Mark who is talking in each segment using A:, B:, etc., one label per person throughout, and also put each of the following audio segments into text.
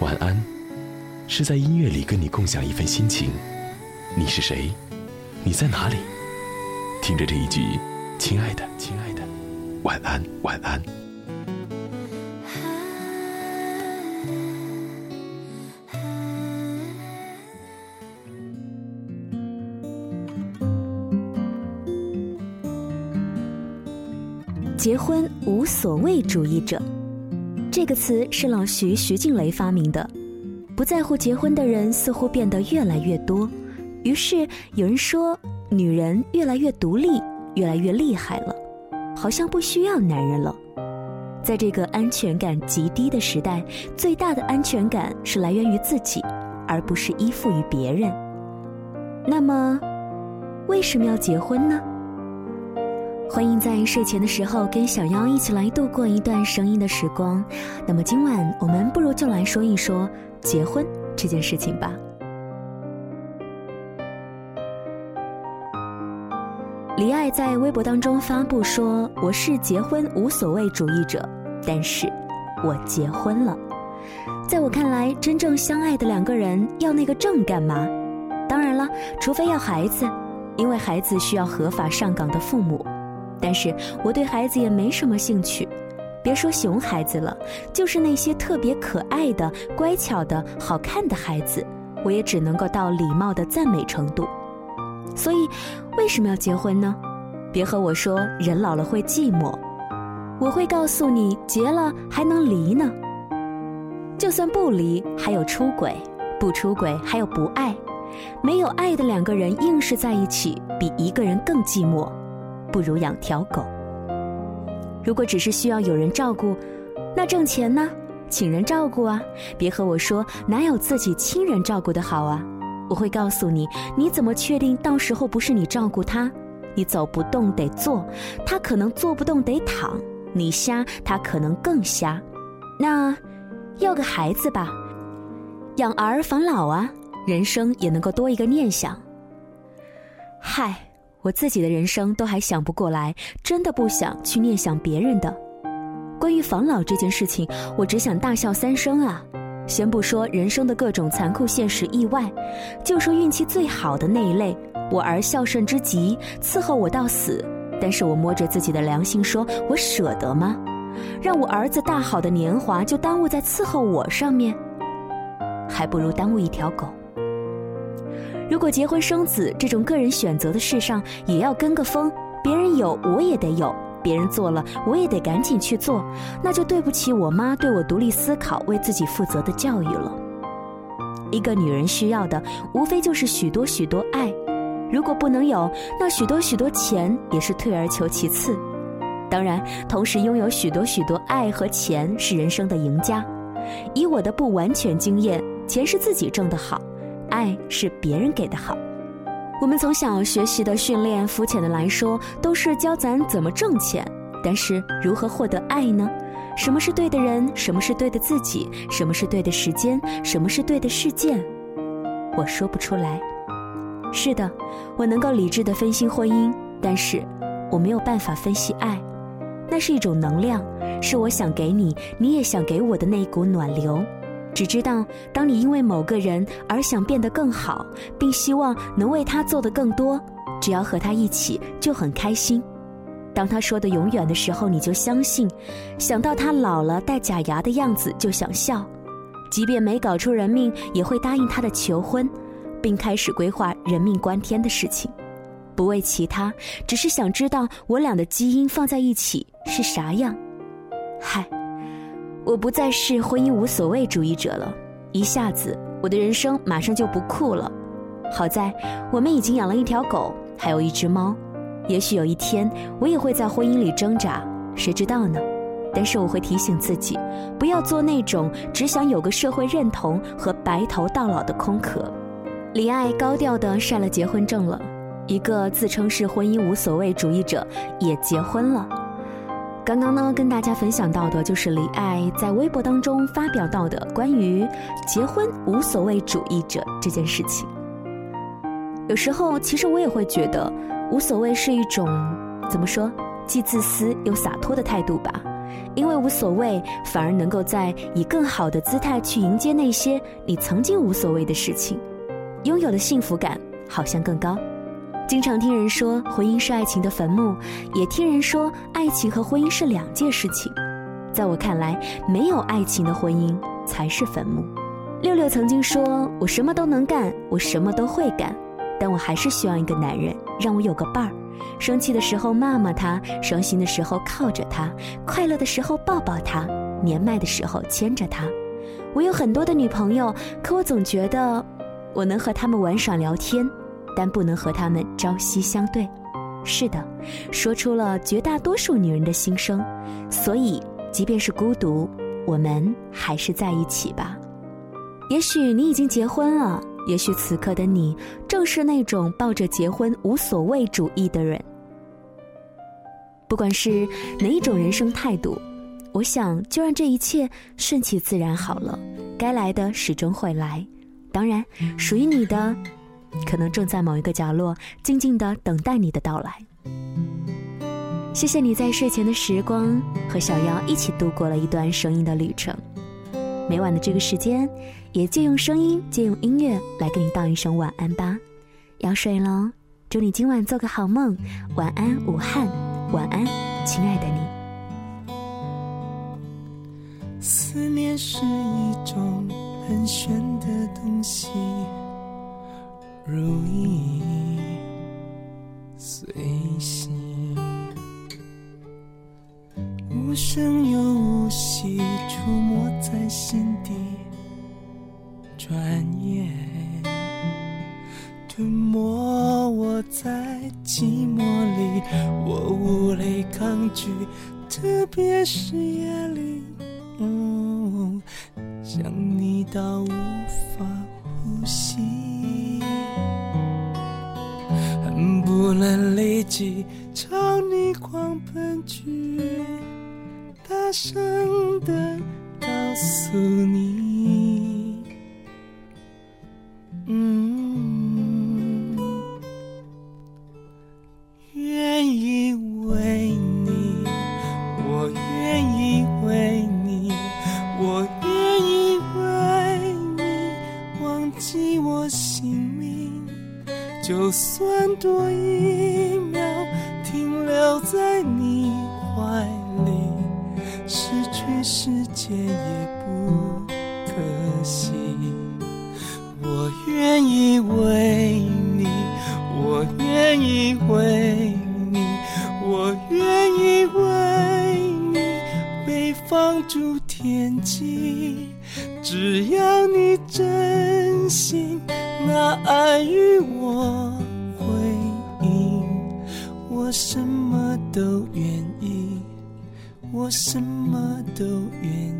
A: 晚安，是在音乐里跟你共享一份心情。你是谁？你在哪里？听着这一句，亲爱的，亲爱的，晚安，晚安。
B: 结婚无所谓主义者，这个词是老徐徐静蕾发明的。不在乎结婚的人似乎变得越来越多，于是有人说，女人越来越独立，越来越厉害了，好像不需要男人了。在这个安全感极低的时代，最大的安全感是来源于自己，而不是依附于别人。那么，为什么要结婚呢？欢迎在睡前的时候跟小妖一起来度过一段声音的时光。那么今晚我们不如就来说一说结婚这件事情吧。李艾在微博当中发布说：“我是结婚无所谓主义者，但是我结婚了。在我看来，真正相爱的两个人要那个证干嘛？当然了，除非要孩子，因为孩子需要合法上岗的父母。”但是我对孩子也没什么兴趣，别说熊孩子了，就是那些特别可爱的、乖巧的好看的孩子，我也只能够到礼貌的赞美程度。所以，为什么要结婚呢？别和我说人老了会寂寞，我会告诉你，结了还能离呢。就算不离，还有出轨；不出轨，还有不爱。没有爱的两个人硬是在一起，比一个人更寂寞。不如养条狗。如果只是需要有人照顾，那挣钱呢？请人照顾啊！别和我说哪有自己亲人照顾的好啊！我会告诉你，你怎么确定到时候不是你照顾他？你走不动得坐，他可能坐不动得躺。你瞎，他可能更瞎。那要个孩子吧，养儿防老啊，人生也能够多一个念想。嗨。我自己的人生都还想不过来，真的不想去念想别人的。关于防老这件事情，我只想大笑三声啊！先不说人生的各种残酷现实意外，就说运气最好的那一类，我儿孝顺之极，伺候我到死。但是我摸着自己的良心说，我舍得吗？让我儿子大好的年华就耽误在伺候我上面，还不如耽误一条狗。如果结婚生子这种个人选择的事上也要跟个风，别人有我也得有，别人做了我也得赶紧去做，那就对不起我妈对我独立思考、为自己负责的教育了。一个女人需要的无非就是许多许多爱，如果不能有，那许多许多钱也是退而求其次。当然，同时拥有许多许多爱和钱是人生的赢家。以我的不完全经验，钱是自己挣的好。爱是别人给的好，我们从小学习的训练，肤浅的来说，都是教咱怎么挣钱。但是如何获得爱呢？什么是对的人？什么是对的自己？什么是对的时间？什么是对的事件？我说不出来。是的，我能够理智的分析婚姻，但是我没有办法分析爱。那是一种能量，是我想给你，你也想给我的那一股暖流。只知道，当你因为某个人而想变得更好，并希望能为他做的更多，只要和他一起就很开心。当他说的永远的时候，你就相信；想到他老了戴假牙的样子就想笑，即便没搞出人命，也会答应他的求婚，并开始规划人命关天的事情。不为其他，只是想知道我俩的基因放在一起是啥样。嗨。我不再是婚姻无所谓主义者了，一下子我的人生马上就不酷了。好在我们已经养了一条狗，还有一只猫。也许有一天我也会在婚姻里挣扎，谁知道呢？但是我会提醒自己，不要做那种只想有个社会认同和白头到老的空壳。李艾高调地晒了结婚证了，一个自称是婚姻无所谓主义者也结婚了。刚刚呢，跟大家分享到的就是李艾在微博当中发表到的关于结婚无所谓主义者这件事情。有时候，其实我也会觉得无所谓是一种怎么说，既自私又洒脱的态度吧。因为无所谓，反而能够在以更好的姿态去迎接那些你曾经无所谓的事情，拥有的幸福感好像更高。经常听人说婚姻是爱情的坟墓，也听人说爱情和婚姻是两件事情。在我看来，没有爱情的婚姻才是坟墓。六六曾经说：“我什么都能干，我什么都会干，但我还是需要一个男人，让我有个伴儿。生气的时候骂骂他，伤心的时候靠着他，快乐的时候抱抱他，年迈的时候牵着他。我有很多的女朋友，可我总觉得，我能和他们玩耍聊天。”但不能和他们朝夕相对。是的，说出了绝大多数女人的心声。所以，即便是孤独，我们还是在一起吧。也许你已经结婚了，也许此刻的你正是那种抱着结婚无所谓主义的人。不管是哪一种人生态度，我想就让这一切顺其自然好了。该来的始终会来，当然，属于你的。可能正在某一个角落，静静的等待你的到来。谢谢你在睡前的时光，和小妖一起度过了一段声音的旅程。每晚的这个时间，也借用声音，借用音乐来跟你道一声晚安吧。要睡喽，祝你今晚做个好梦。晚安，武汉。晚安，亲爱的你。
C: 思念是一种很玄的东西。如影随形，无声又无息，出没在心底，转眼吞没我在寂寞里，我无力抗拒，特别是夜里，想你到无法呼吸。不能立即朝你狂奔去，大声的告诉你，世界也不可惜。我愿意为你，我愿意为你，我愿意为你被放逐天际。只要你真心拿爱与我回应，我什么？都愿，我什么都愿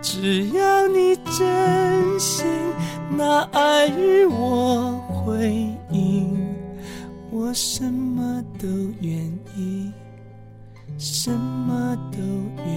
C: 只要你真心拿爱与我回应，我什么都愿意，什么都愿